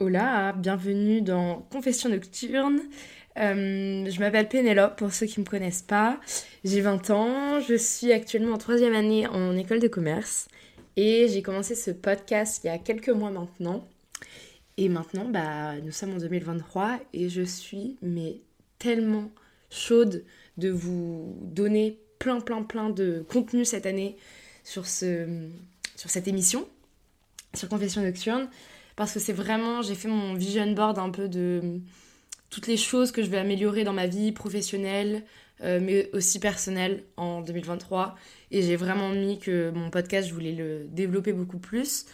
Hola, bienvenue dans Confession nocturne. Euh, je m'appelle Pénélope pour ceux qui ne me connaissent pas. J'ai 20 ans, je suis actuellement en troisième année en école de commerce et j'ai commencé ce podcast il y a quelques mois maintenant. Et maintenant, bah, nous sommes en 2023 et je suis mais tellement chaude de vous donner plein plein plein de contenu cette année sur, ce, sur cette émission, sur Confession nocturne parce que c'est vraiment, j'ai fait mon vision board un peu de toutes les choses que je vais améliorer dans ma vie professionnelle, euh, mais aussi personnelle en 2023. Et j'ai vraiment mis que mon podcast, je voulais le développer beaucoup plus.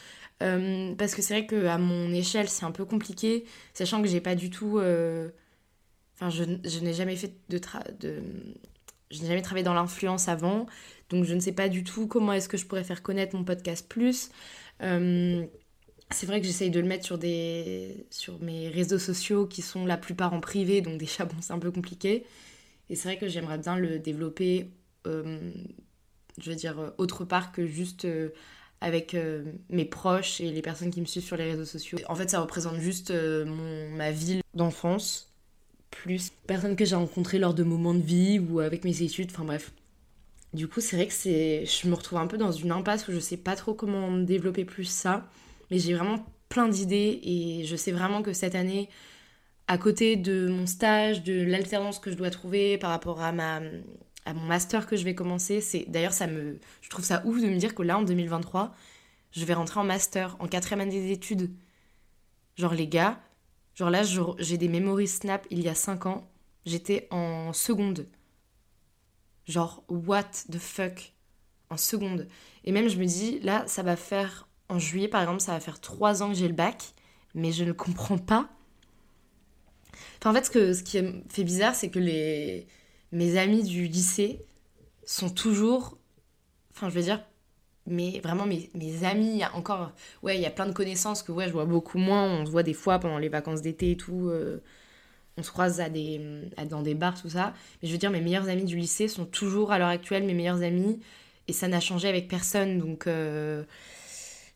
Euh, parce que c'est vrai qu'à mon échelle, c'est un peu compliqué, sachant que j'ai pas du tout. euh, Enfin, je, je n'ai jamais fait de, tra- de. Je n'ai jamais travaillé dans l'influence avant, donc je ne sais pas du tout comment est-ce que je pourrais faire connaître mon podcast plus. C'est vrai que j'essaye de le mettre sur, des, sur mes réseaux sociaux qui sont la plupart en privé, donc déjà, bon, c'est un peu compliqué. Et c'est vrai que j'aimerais bien le développer, euh, je veux dire, euh, autre part que juste euh, avec mes proches et les personnes qui me suivent sur les réseaux sociaux. En fait, ça représente juste mon, ma ville d'enfance, plus personnes que j'ai rencontrées lors de moments de vie ou avec mes études, enfin bref. Du coup, c'est vrai que je me retrouve un peu dans une impasse où je sais pas trop comment développer plus ça. Mais j'ai vraiment plein d'idées et je sais vraiment que cette année, à côté de mon stage, de l'alternance que je dois trouver par rapport à, ma, à mon master que je vais commencer, c'est d'ailleurs ça me, je trouve ça ouf de me dire que là en 2023, je vais rentrer en master, en quatrième année des études. Genre les gars, genre là j'ai des memories snap il y a 5 ans, j'étais en seconde. Genre what the fuck? En seconde. Et même je me dis là ça va faire en juillet, par exemple, ça va faire trois ans que j'ai le bac, mais je ne comprends pas. Enfin, en fait, ce, que, ce qui fait bizarre, c'est que les, mes amis du lycée sont toujours. Enfin, je veux dire, mais vraiment, mes, mes amis, il y a encore. Ouais, il y a plein de connaissances que ouais, je vois beaucoup moins. On se voit des fois pendant les vacances d'été et tout. euh, on se croise à des, dans des bars, tout ça. Mais je veux dire, mes meilleurs amis du lycée sont toujours à l'heure actuelle mes meilleurs amis. Et ça n'a changé avec personne. Donc. euh,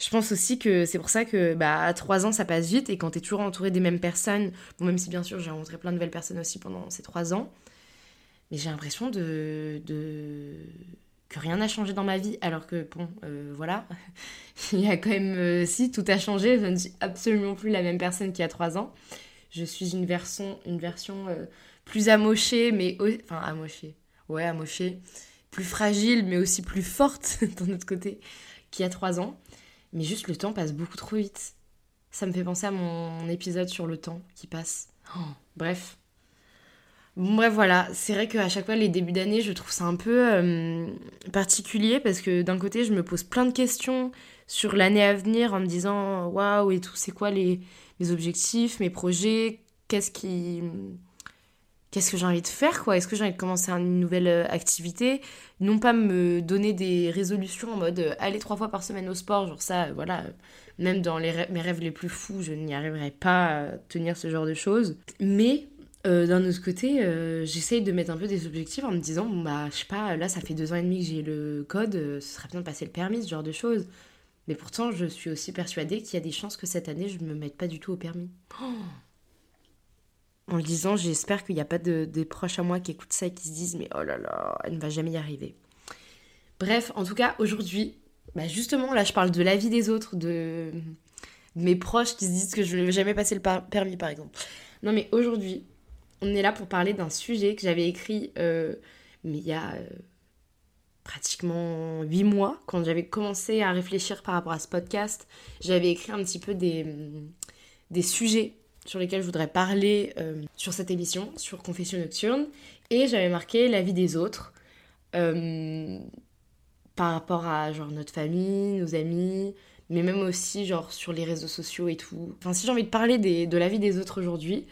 je pense aussi que c'est pour ça que bah, à 3 ans, ça passe vite. Et quand tu es toujours entouré des mêmes personnes, bon, même si bien sûr j'ai rencontré plein de nouvelles personnes aussi pendant ces 3 ans, mais j'ai l'impression de, que rien n'a changé dans ma vie. Alors que, bon, euh, voilà, il y a quand même. euh, si, tout a changé. Je ne suis absolument plus la même personne qu'il y a 3 ans. Je suis une version, une version euh, plus amochée, mais. Enfin, amochée. Ouais, amochée. Plus fragile, mais aussi plus forte d'un autre côté qu'il y a 3 ans. Mais juste le temps passe beaucoup trop vite. Ça me fait penser à mon épisode sur le temps qui passe. Oh, bref. Bref, voilà. C'est vrai qu'à chaque fois, les débuts d'année, je trouve ça un peu euh, particulier parce que d'un côté, je me pose plein de questions sur l'année à venir en me disant waouh et tout, c'est quoi les, mes objectifs, mes projets, qu'est-ce qui qu'est-ce que j'ai envie de faire quoi? Est-ce que j'ai envie de commencer une nouvelle euh, activité? Non pas me donner des résolutions en mode euh, aller trois fois par semaine au sport, genre ça, euh, voilà, même dans les mes rêves les plus fous, je n'y arriverai pas à tenir ce genre de choses. Mais d'un autre côté, j'essaye de mettre un peu des objectifs en me disant, bon bah, je sais pas, là ça fait deux ans et demi que j'ai le code, ce serait bien de passer le permis, ce genre de choses. Mais pourtant, je suis aussi persuadée qu'il y a des chances que cette année, je ne me mette pas du tout au permis. Oh en le disant, j'espère qu'il n'y a pas de, des proches à moi qui écoutent ça et qui se disent mais oh là là, elle ne va jamais y arriver. Bref, en tout cas, aujourd'hui, bah justement, là je parle de la vie des autres, de, mes proches qui se disent que je ne vais jamais passer le permis par exemple. Non mais aujourd'hui, on est là pour parler d'un sujet que j'avais écrit euh, mais il y a euh, pratiquement 8 mois, quand j'avais commencé à réfléchir par rapport à ce podcast, j'avais écrit un petit peu des, des sujets sur lesquels je voudrais parler euh, sur cette émission, sur Confession Nocturne. Et j'avais marqué la vie des autres euh, par rapport à genre notre famille, nos amis, mais même aussi genre sur les réseaux sociaux et tout. Enfin, si j'ai envie de parler des, de la vie des autres aujourd'hui,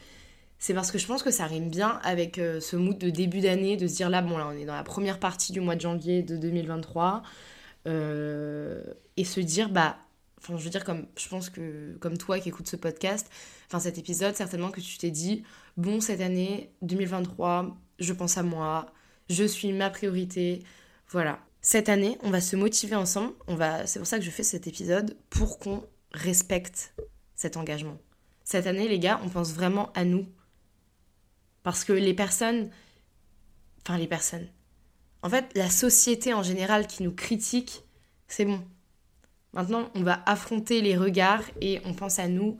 c'est parce que je pense que ça rime bien avec euh, ce mood de début d'année, de se dire là, bon, là, on est dans la première partie du mois de janvier de 2023, et se dire, bah, enfin, je veux dire, comme je pense que, comme toi qui écoutes ce podcast, enfin cet épisode, certainement que tu t'es dit, bon, cette année 2023, je pense à moi, je suis ma priorité, voilà. Cette année, on va se motiver ensemble, on va, c'est pour ça que je fais cet épisode, pour qu'on respecte cet engagement. Cette année, les gars, on pense vraiment à nous. Parce que les personnes, enfin les personnes, en fait, la société en général qui nous critique, c'est bon. Maintenant, on va affronter les regards et on pense à nous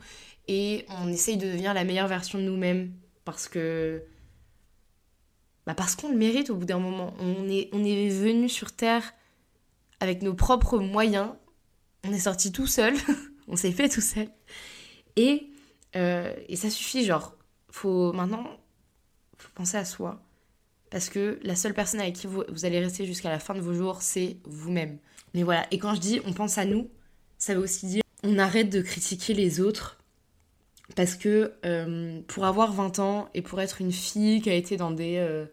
et on essaye de devenir la meilleure version de nous-mêmes parce que bah parce qu'on le mérite au bout d'un moment. On est, on est venu sur Terre avec nos propres moyens. On est sorti tout seul. on s'est fait tout seul. Et, euh, et ça suffit, genre, faut maintenant faut penser à soi. Parce que la seule personne avec qui vous, vous allez rester jusqu'à la fin de vos jours, c'est vous-même. Mais voilà, et quand je dis on pense à nous, ça veut aussi dire on arrête de critiquer les autres parce que euh, pour avoir 20 ans et pour être une fille qui a été dans des euh,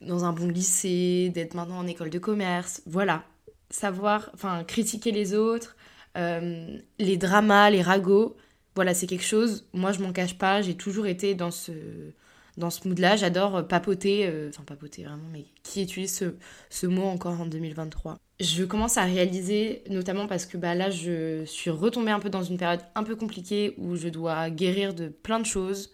dans un bon lycée, d'être maintenant en école de commerce, voilà, savoir, enfin critiquer les autres, euh, les dramas, les ragots, voilà, c'est quelque chose. Moi, je m'en cache pas, j'ai toujours été dans ce dans ce mood-là. J'adore papoter, enfin papoter vraiment, mais qui utilise ce, ce mot encore en 2023 je commence à réaliser, notamment parce que bah, là, je suis retombée un peu dans une période un peu compliquée où je dois guérir de plein de choses,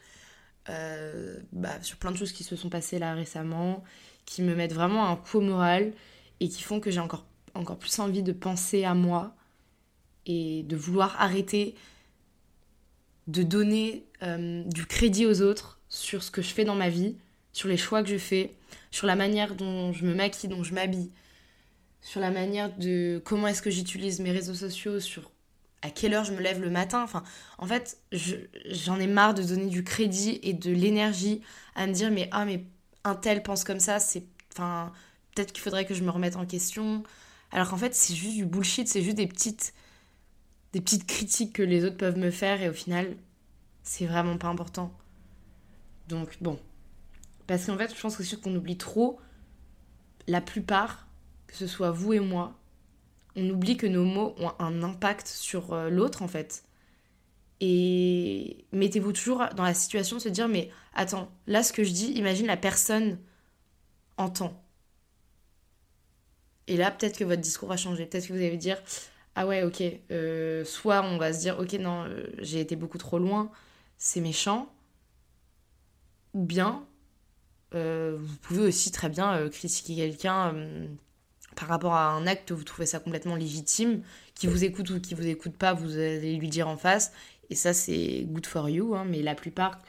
euh, bah, sur plein de choses qui se sont passées là récemment, qui me mettent vraiment un coup au moral et qui font que j'ai encore, encore plus envie de penser à moi et de vouloir arrêter de donner euh, du crédit aux autres sur ce que je fais dans ma vie, sur les choix que je fais, sur la manière dont je me maquille, dont je m'habille sur la manière de comment est-ce que j'utilise mes réseaux sociaux, sur à quelle heure je me lève le matin. Enfin, en fait, j'en ai marre de donner du crédit et de l'énergie à me dire mais ah mais un tel pense comme ça, c'est enfin peut-être qu'il faudrait que je me remette en question. Alors qu'en fait, c'est juste du bullshit, c'est juste des petites des petites critiques que les autres peuvent me faire et au final, c'est vraiment pas important. Donc bon, parce qu'en fait, je pense aussi qu'on oublie trop la plupart que ce soit vous et moi, on oublie que nos mots ont un impact sur euh, l'autre en fait. Et mettez-vous toujours dans la situation de se dire mais attends, là ce que je dis, imagine la personne entend. Et là peut-être que votre discours va changer, peut-être que vous allez dire ah ouais ok, euh, soit on va se dire ok non euh, j'ai été beaucoup trop loin, c'est méchant, ou bien vous pouvez aussi très bien critiquer quelqu'un par rapport à un acte, vous trouvez ça complètement légitime. Qui vous écoute ou qui vous écoute pas, vous allez lui dire en face. Et ça, c'est good for you. Hein, mais la plupart,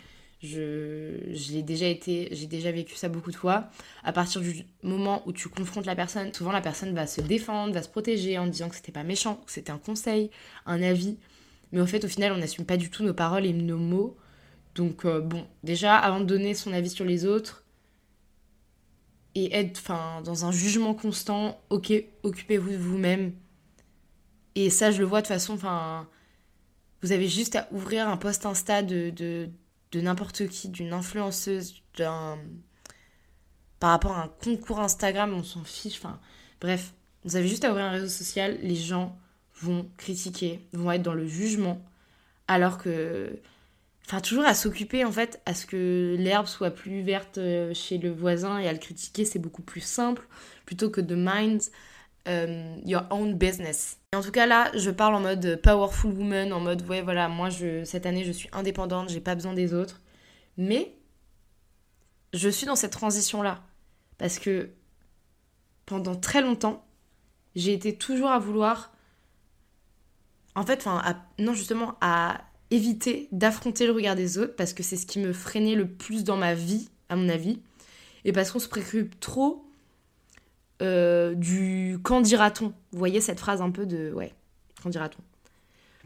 je, l'ai déjà été, j'ai déjà vécu ça beaucoup de fois. À partir du moment où tu confrontes la personne, souvent la personne va se défendre, va se protéger en disant que c'était pas méchant, que c'était un conseil, un avis. Mais en fait, au final, on n'assume pas du tout nos paroles et nos mots. Donc, euh, bon, déjà, avant de donner son avis sur les autres, et être enfin, dans un jugement constant, ok, occupez-vous de vous-même. Et ça, je le vois de façon, enfin, vous avez juste à ouvrir un post Insta de, de n'importe qui, d'une influenceuse, d'un par rapport à un concours Instagram, on s'en fiche. Enfin, bref, vous avez juste à ouvrir un réseau social, les gens vont critiquer, vont être dans le jugement, alors que. Enfin, toujours à s'occuper en fait à ce que l'herbe soit plus verte euh, chez le voisin et à le critiquer, c'est beaucoup plus simple plutôt que de mind euh, your own business. en tout cas, là, je parle en mode powerful woman, en mode ouais, voilà, moi cette année je suis indépendante, j'ai pas besoin des autres. Mais je suis dans cette transition-là. Parce que pendant très longtemps, j'ai été toujours à vouloir. En fait, enfin, non, justement, à éviter d'affronter le regard des autres parce que c'est ce qui me freinait le plus dans ma vie, à mon avis. Et parce qu'on se préoccupe trop euh, du quand dira-t-on? Vous voyez cette phrase un peu de ouais, quand dira-t-on?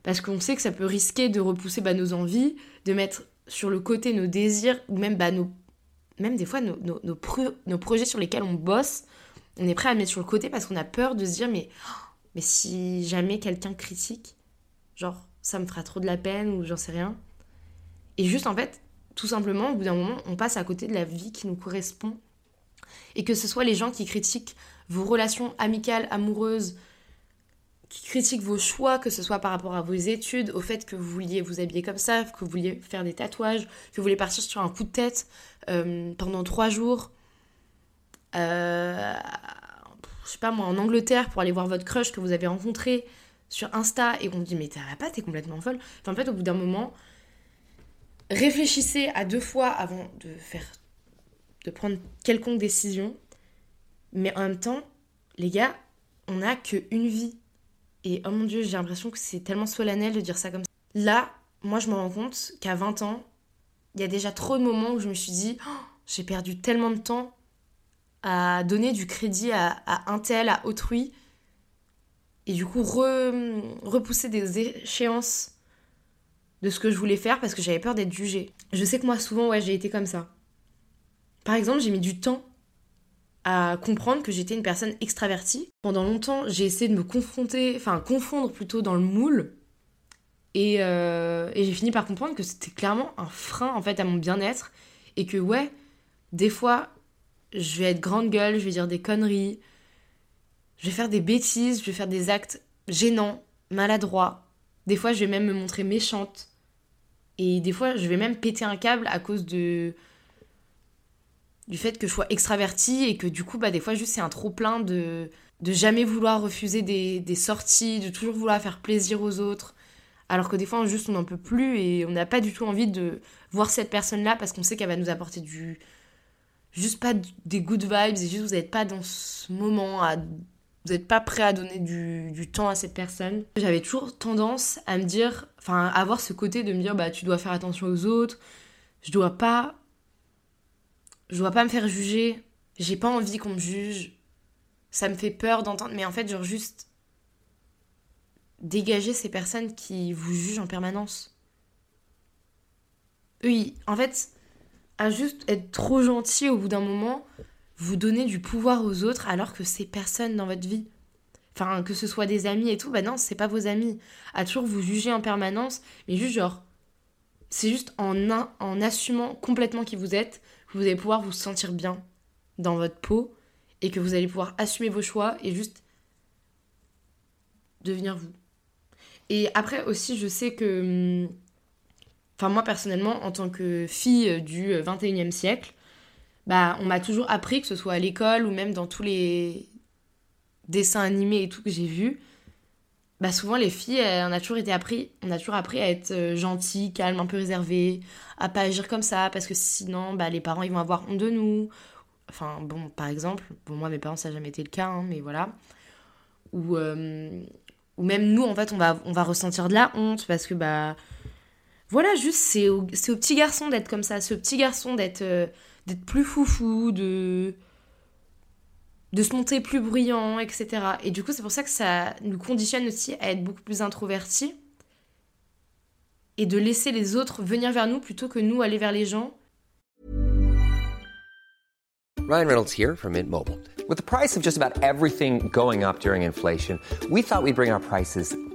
Parce qu'on sait que ça peut risquer de repousser bah, nos envies, de mettre sur le côté nos désirs ou même bah, même des fois nos, nos, projets sur lesquels on bosse, on est prêt à mettre sur le côté parce qu'on a peur de se dire mais, mais si jamais quelqu'un critique, genre ça me fera trop de la peine ou j'en sais rien. Et juste en fait, tout simplement, au bout d'un moment, on passe à côté de la vie qui nous correspond. Et que ce soit les gens qui critiquent vos relations amicales, amoureuses, qui critiquent vos choix, que ce soit par rapport à vos études, au fait que vous vouliez vous habiller comme ça, que vous vouliez faire des tatouages, que vous vouliez partir sur un coup de tête euh, pendant trois jours. Euh, je sais pas moi, en Angleterre pour aller voir votre crush que vous avez rencontré sur Insta et on dit mais t'as pas, t'es complètement folle. Enfin, en fait, au bout d'un moment, réfléchissez à deux fois avant de faire, de prendre quelconque décision. Mais en même temps, les gars, on n'a qu'une vie. Et oh mon dieu, j'ai l'impression que c'est tellement solennel de dire ça comme ça. Là, moi je me rends compte qu'à 20 ans, il y a déjà trop de moments où je me suis dit, oh, j'ai perdu tellement de temps à donner du crédit à, un tel, à autrui. Et du coup, repousser des échéances de ce que je voulais faire parce que j'avais peur d'être jugée. Je sais que moi, souvent, ouais, j'ai été comme ça. Par exemple, j'ai mis du temps à comprendre que j'étais une personne extravertie. Pendant longtemps, j'ai essayé de me confronter, enfin confondre plutôt dans le moule. Et, euh, et j'ai fini par comprendre que c'était clairement un frein en fait à mon bien-être. Et que ouais, des fois, je vais être grande gueule, je vais dire des conneries, je vais faire des bêtises, je vais faire des actes gênants, maladroits. Des fois, je vais même me montrer méchante. Et des fois, je vais même péter un câble à cause de, du fait que je sois extravertie et que du coup, bah, des fois, juste c'est un trop-plein de, de jamais vouloir refuser des, sorties, de toujours vouloir faire plaisir aux autres. Alors que des fois, juste, on n'en peut plus et on n'a pas du tout envie de voir cette personne-là parce qu'on sait qu'elle va nous apporter du. Juste pas des good vibes et juste vous n'êtes pas dans ce moment à. Vous n'êtes pas prêt à donner du, temps à cette personne. J'avais toujours tendance à me dire. Enfin, avoir ce côté de me dire, bah, tu dois faire attention aux autres. Je dois pas je dois pas me faire juger, j'ai pas envie qu'on me juge, ça me fait peur d'entendre, mais en fait, genre juste dégager ces personnes qui vous jugent en permanence. Oui, en fait, à juste être trop gentil au bout d'un moment, vous donner du pouvoir aux autres alors que c'est personne dans votre vie. Enfin, que ce soit des amis et tout, bah non, c'est pas vos amis. À toujours vous juger en permanence, mais juste genre, c'est juste en, en assumant complètement qui vous êtes, vous allez pouvoir vous sentir bien dans votre peau et que vous allez pouvoir assumer vos choix et juste devenir vous. Et après aussi, je sais que, hum, enfin moi personnellement, en tant que fille du 21e siècle, bah on m'a toujours appris, que ce soit à l'école ou même dans tous les dessins animés et tout que j'ai vus, bah souvent les filles, on a toujours été appris, on a toujours à être euh, gentil, calme, un peu réservé, à pas agir comme ça parce que sinon bah les parents ils vont avoir honte de nous. Enfin bon, par exemple, pour moi mes parents ça n'a jamais été le cas, hein, mais voilà. Ou euh, ou même nous en fait on va on va ressentir de la honte parce que bah voilà juste c'est au, au petit garçon d'être comme ça, c'est au petit garçon d'être euh, d'être plus foufou, de de se monter plus bruyant, etc. Et du coup, c'est pour ça que ça nous conditionne aussi à être beaucoup plus introvertis et de laisser les autres venir vers nous plutôt que nous aller vers les gens. Ryan Reynolds here from Mint Mobile. With the price of just about everything going up during inflation, we thought we'd bring our prices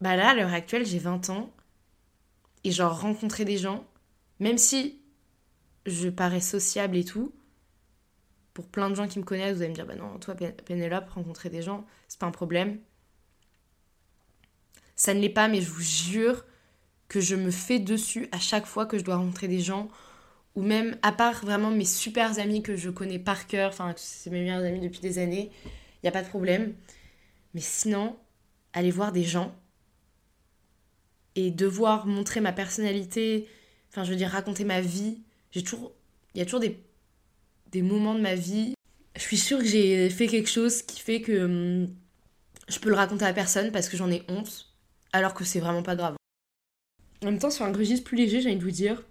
Bah là, à l'heure actuelle, j'ai 20 ans. Et genre, rencontrer des gens, même si je parais sociable et tout, pour plein de gens qui me connaissent, vous allez me dire, bah non, toi, Pénélope, rencontrer des gens, c'est pas un problème. Ça ne l'est pas, mais je vous jure que je me fais dessus à chaque fois que je dois rencontrer des gens, ou même, à part vraiment mes super amis que je connais par cœur, enfin, c'est mes meilleurs amis depuis des années, il n'y a pas de problème. Mais sinon, aller voir des gens, et devoir montrer ma personnalité, enfin je veux dire raconter ma vie, j'ai toujours il y a toujours des des moments de ma vie, je suis sûre que j'ai fait quelque chose qui fait que hum, je peux le raconter à personne parce que j'en ai honte alors que c'est vraiment pas grave. En même temps sur un registre plus léger, j'ai envie de vous dire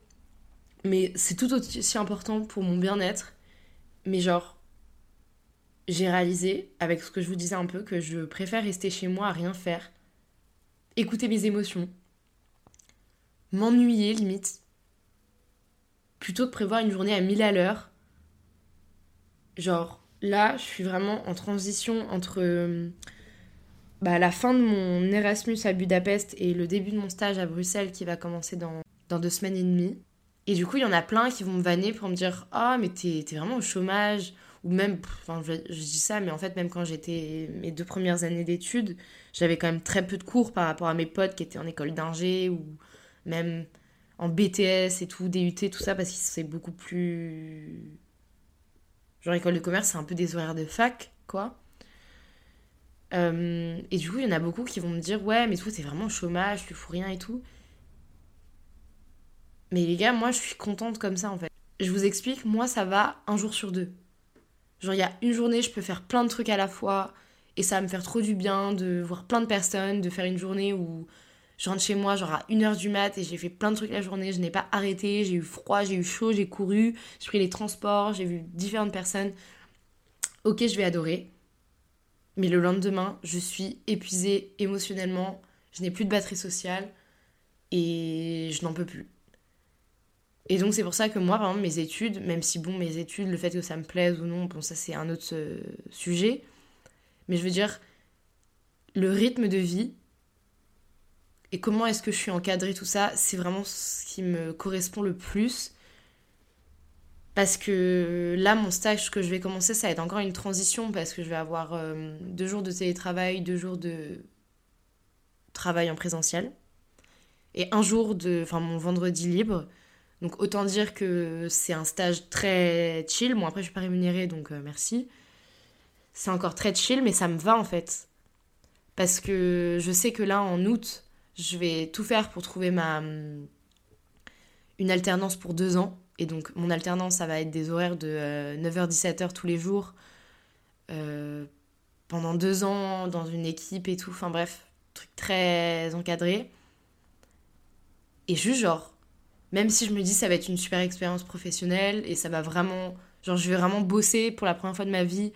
mais c'est tout aussi important pour mon bien-être. Mais genre j'ai réalisé avec ce que je vous disais un peu que je préfère rester chez moi à rien faire écouter mes émotions m'ennuyer limite, plutôt que prévoir une journée à 1000 à l'heure. Genre, là, je suis vraiment en transition entre euh, bah, la fin de mon Erasmus à Budapest et le début de mon stage à Bruxelles qui va commencer dans, deux semaines et demie. Et du coup, il y en a plein qui vont me vanner pour me dire Ah, mais t'es vraiment au chômage. Ou même, enfin, je, je dis ça, mais en fait, même quand j'étais mes deux premières années d'études, j'avais quand même très peu de cours par rapport à mes potes qui étaient en école d'ingé ou même en BTS et tout, DUT, tout ça, parce que c'est beaucoup plus. Genre, école de commerce, c'est un peu des horaires de fac, quoi. Euh, et du coup, il y en a beaucoup qui vont me dire Ouais, mais toi, t'es vraiment chômage, tu fous rien et tout. Mais les gars, moi, je suis contente comme ça, en fait. Je vous explique, moi, ça va un jour sur deux. Genre, il y a une journée, je peux faire plein de trucs à la fois, et ça va me faire trop du bien de voir plein de personnes, de faire une journée où je rentre chez moi, genre à 1h du mat, et j'ai fait plein de trucs la journée, je n'ai pas arrêté, j'ai eu froid, j'ai eu chaud, j'ai couru, j'ai pris les transports, j'ai vu différentes personnes. Ok, je vais adorer. Mais le lendemain, je suis épuisée émotionnellement, je n'ai plus de batterie sociale, et je n'en peux plus. Et donc c'est pour ça que moi, par mes études, même si bon, mes études, le fait que ça me plaise ou non, bon, ça c'est un autre euh, sujet, mais je veux dire, le rythme de vie et comment est-ce que je suis encadrée, tout ça, c'est vraiment ce qui me correspond le plus. Parce que là, mon stage que je vais commencer, ça va être encore une transition parce que je vais avoir euh, deux jours de télétravail, deux jours de travail en présentiel et un jour de, enfin mon vendredi libre. Donc autant dire que c'est un stage très chill. Bon après je suis pas rémunérée donc euh, merci. C'est encore très chill mais ça me va en fait. Parce que je sais que là en août, je vais tout faire pour trouver ma une alternance pour deux ans. Et donc mon alternance ça va être des horaires de euh, 9h-17h tous les jours. euh, pendant deux ans dans une équipe et tout. Enfin bref, truc très encadré. Et juste genre, même si je me dis ça va être une super expérience professionnelle et ça va vraiment, genre je vais vraiment bosser pour la première fois de ma vie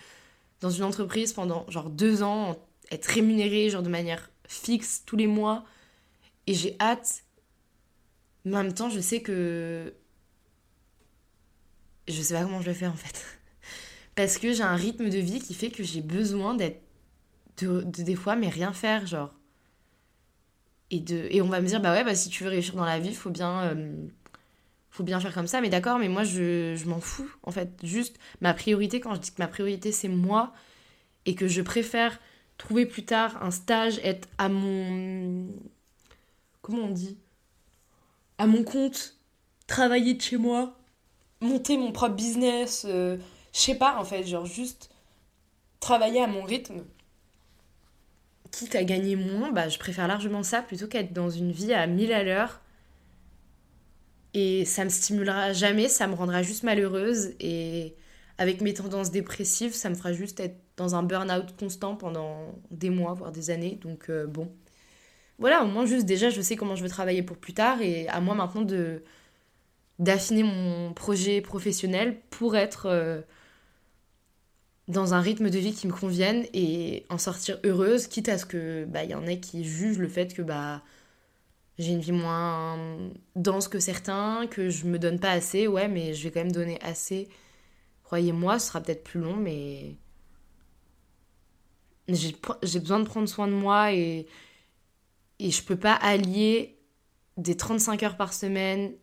dans une entreprise pendant genre deux ans, être rémunérée genre de manière fixe tous les mois et j'ai hâte. Mais en même temps, je sais que je sais pas comment je vais faire en fait. Parce que j'ai un rythme de vie qui fait que j'ai besoin d'être de, de des fois mais rien faire genre. Et on va me dire, bah ouais, bah si tu veux réussir dans la vie, faut bien, euh, faut bien faire comme ça. Mais d'accord, mais moi, je, je m'en fous, en fait. Juste, ma priorité, quand je dis que ma priorité, c'est moi, et que je préfère trouver plus tard un stage, être à mon... Comment on dit À mon compte, travailler de chez moi, monter mon propre business, euh, je sais pas en fait, genre juste travailler à mon rythme. Quitte à gagner moins, bah je préfère largement ça plutôt qu'être dans une vie à 1000 à l'heure. Et ça me stimulera jamais, ça me rendra juste malheureuse et avec mes tendances dépressives, ça me fera juste être dans un burn-out constant pendant des mois, voire des années. Donc euh, bon. Voilà, au moins juste déjà, je sais comment je veux travailler pour plus tard et à moi maintenant de d'affiner mon projet professionnel pour être euh, dans un rythme de vie qui me convienne et en sortir heureuse, quitte à ce que bah il y en ait qui jugent le fait que bah j'ai une vie moins dense que certains, que je me donne pas assez, ouais, mais je vais quand même donner assez. Croyez-moi, ce sera peut-être plus long, mais j'ai besoin de prendre soin de moi et, et je peux pas allier des 35 heures par semaine,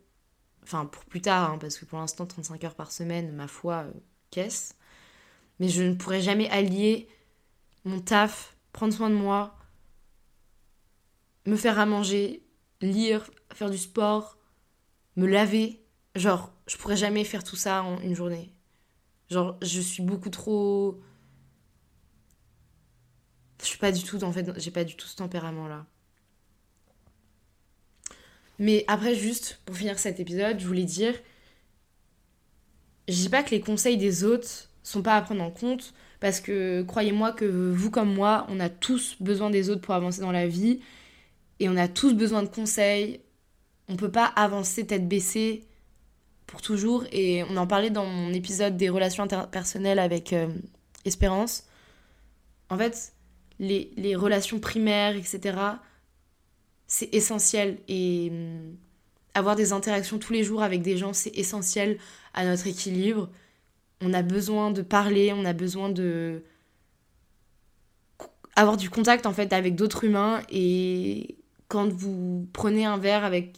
enfin pour plus tard, hein, parce que pour l'instant 35 heures par semaine, ma foi, euh, qu'est-ce? Mais je ne pourrai jamais allier mon taf, prendre soin de moi, me faire à manger, lire, faire du sport, me laver. Genre, je pourrais jamais faire tout ça en une journée. Genre, je suis beaucoup trop. Je suis pas du tout, en fait, j'ai pas du tout ce tempérament-là. Mais après, juste pour finir cet épisode, je voulais dire. Je dis pas que les conseils des autres sont pas à prendre en compte, parce que croyez-moi que vous comme moi, on a tous besoin des autres pour avancer dans la vie, et on a tous besoin de conseils. On peut pas avancer tête baissée pour toujours. Et on en parlait dans mon épisode des relations interpersonnelles avec euh, Espérance. En fait, les, relations primaires, etc., c'est essentiel. Et hum, avoir des interactions tous les jours avec des gens, c'est essentiel à notre équilibre. On a besoin de parler, on a besoin de avoir du contact en fait avec d'autres humains et quand vous prenez un verre avec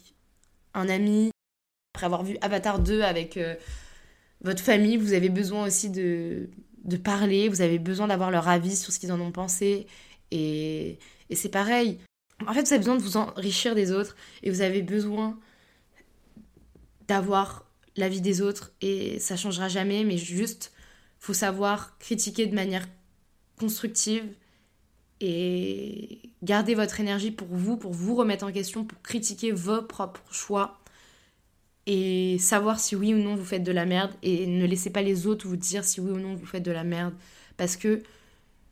un ami après avoir vu Avatar 2 avec euh, votre famille, vous avez besoin aussi de, de parler, vous avez besoin d'avoir leur avis sur ce qu'ils en ont pensé. Et, et c'est pareil. En fait, vous avez besoin de vous enrichir des autres et vous avez besoin d'avoir l'avis des autres et ça changera jamais, mais juste, faut savoir critiquer de manière constructive et garder votre énergie pour vous, pour vous remettre en question, pour critiquer vos propres choix et savoir si oui ou non vous faites de la merde et ne laissez pas les autres vous dire si oui ou non vous faites de la merde. Parce que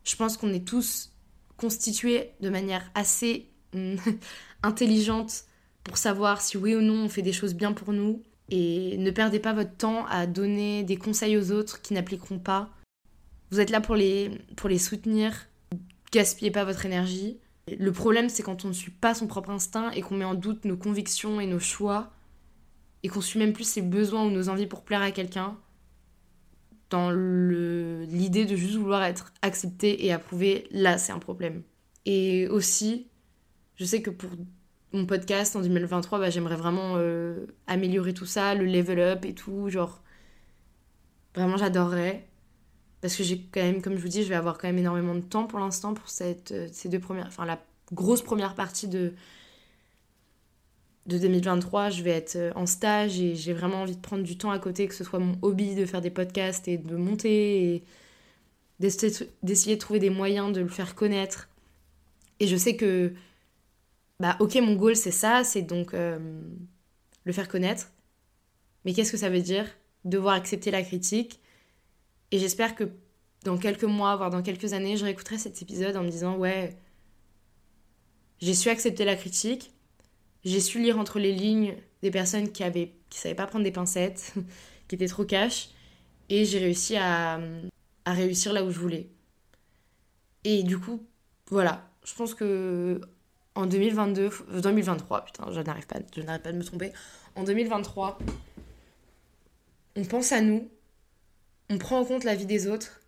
je pense qu'on est tous constitués de manière assez intelligente pour savoir si oui ou non on fait des choses bien pour nous et ne perdez pas votre temps à donner des conseils aux autres qui n'appliqueront pas. Vous êtes là pour les, pour les soutenir, gaspillez pas votre énergie. Le problème c'est quand on ne suit pas son propre instinct et qu'on met en doute nos convictions et nos choix et qu'on suit même plus ses besoins ou nos envies pour plaire à quelqu'un dans l'idée de juste vouloir être accepté et approuvé, là c'est un problème. Et aussi, je sais que pour mon podcast en 2023, bah, j'aimerais vraiment euh, améliorer tout ça, le level up et tout, genre vraiment j'adorerais. Parce que j'ai quand même, comme je vous dis, je vais avoir quand même énormément de temps pour l'instant pour cette, euh, ces deux premières, enfin la grosse première partie de, de 2023, je vais être euh, en stage et j'ai vraiment envie de prendre du temps à côté, que ce soit mon hobby de faire des podcasts et de monter et d'essayer de trouver des moyens de le faire connaître. Et je sais que, bah ok, mon goal c'est ça, c'est donc euh, le faire connaître. Mais qu'est-ce que ça veut dire? Devoir accepter la critique. Et j'espère que dans quelques mois, voire dans quelques années, je réécouterai cet épisode en me disant ouais, j'ai su accepter la critique j'ai su lire entre les lignes des personnes qui avaient qui savaient pas prendre des pincettes, qui étaient trop cash, et j'ai réussi à, à réussir là où je voulais. Et du coup, voilà, je pense que en 2022, 2023, euh, putain, je n'arrive pas, je n'arrête pas de me tromper. En 2023, on pense à nous, on prend en compte la vie des autres,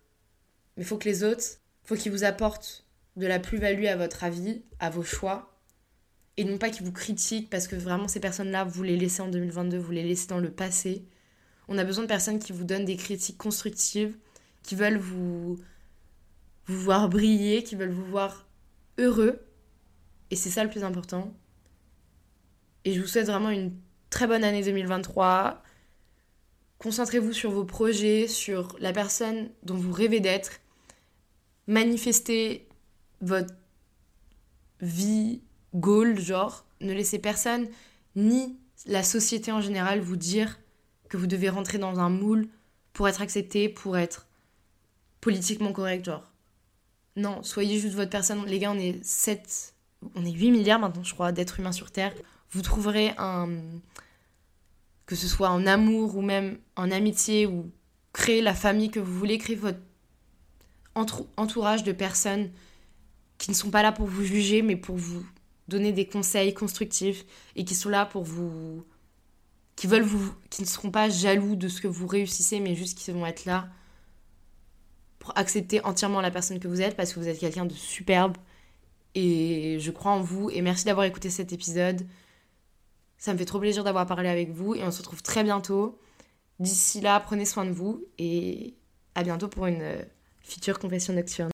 mais il faut que les autres, faut qu'ils vous apportent de la plus-value à votre avis, à vos choix, et non pas qu'ils vous critiquent parce que vraiment ces personnes-là, vous les laissez en 2022, vous les laissez dans le passé. On a besoin de personnes qui vous donnent des critiques constructives, qui veulent vous, vous voir briller, qui veulent vous voir heureux. Et c'est ça le plus important. Et je vous souhaite vraiment une très bonne année 2023. Concentrez-vous sur vos projets, sur la personne dont vous rêvez d'être. Manifestez votre vie goal, genre. Ne laissez personne ni la société en général vous dire que vous devez rentrer dans un moule pour être accepté, pour être politiquement correct, genre. Non, soyez juste votre personne. Les gars, on est 7, on est 8 milliards maintenant, je crois, d'êtres humains sur Terre. Vous trouverez un. que ce soit en amour ou même en amitié ou créer la famille que vous voulez, créer votre entourage de personnes qui ne sont pas là pour vous juger, mais pour vous donner des conseils constructifs et qui sont là pour vous. qui veulent vous. qui ne seront pas jaloux de ce que vous réussissez, mais juste qui vont être là pour accepter entièrement la personne que vous êtes parce que vous êtes quelqu'un de superbe et je crois en vous et merci d'avoir écouté cet épisode. Ça me fait trop plaisir d'avoir parlé avec vous et on se retrouve très bientôt. D'ici là, prenez soin de vous et à bientôt pour une euh, future confession nocturne.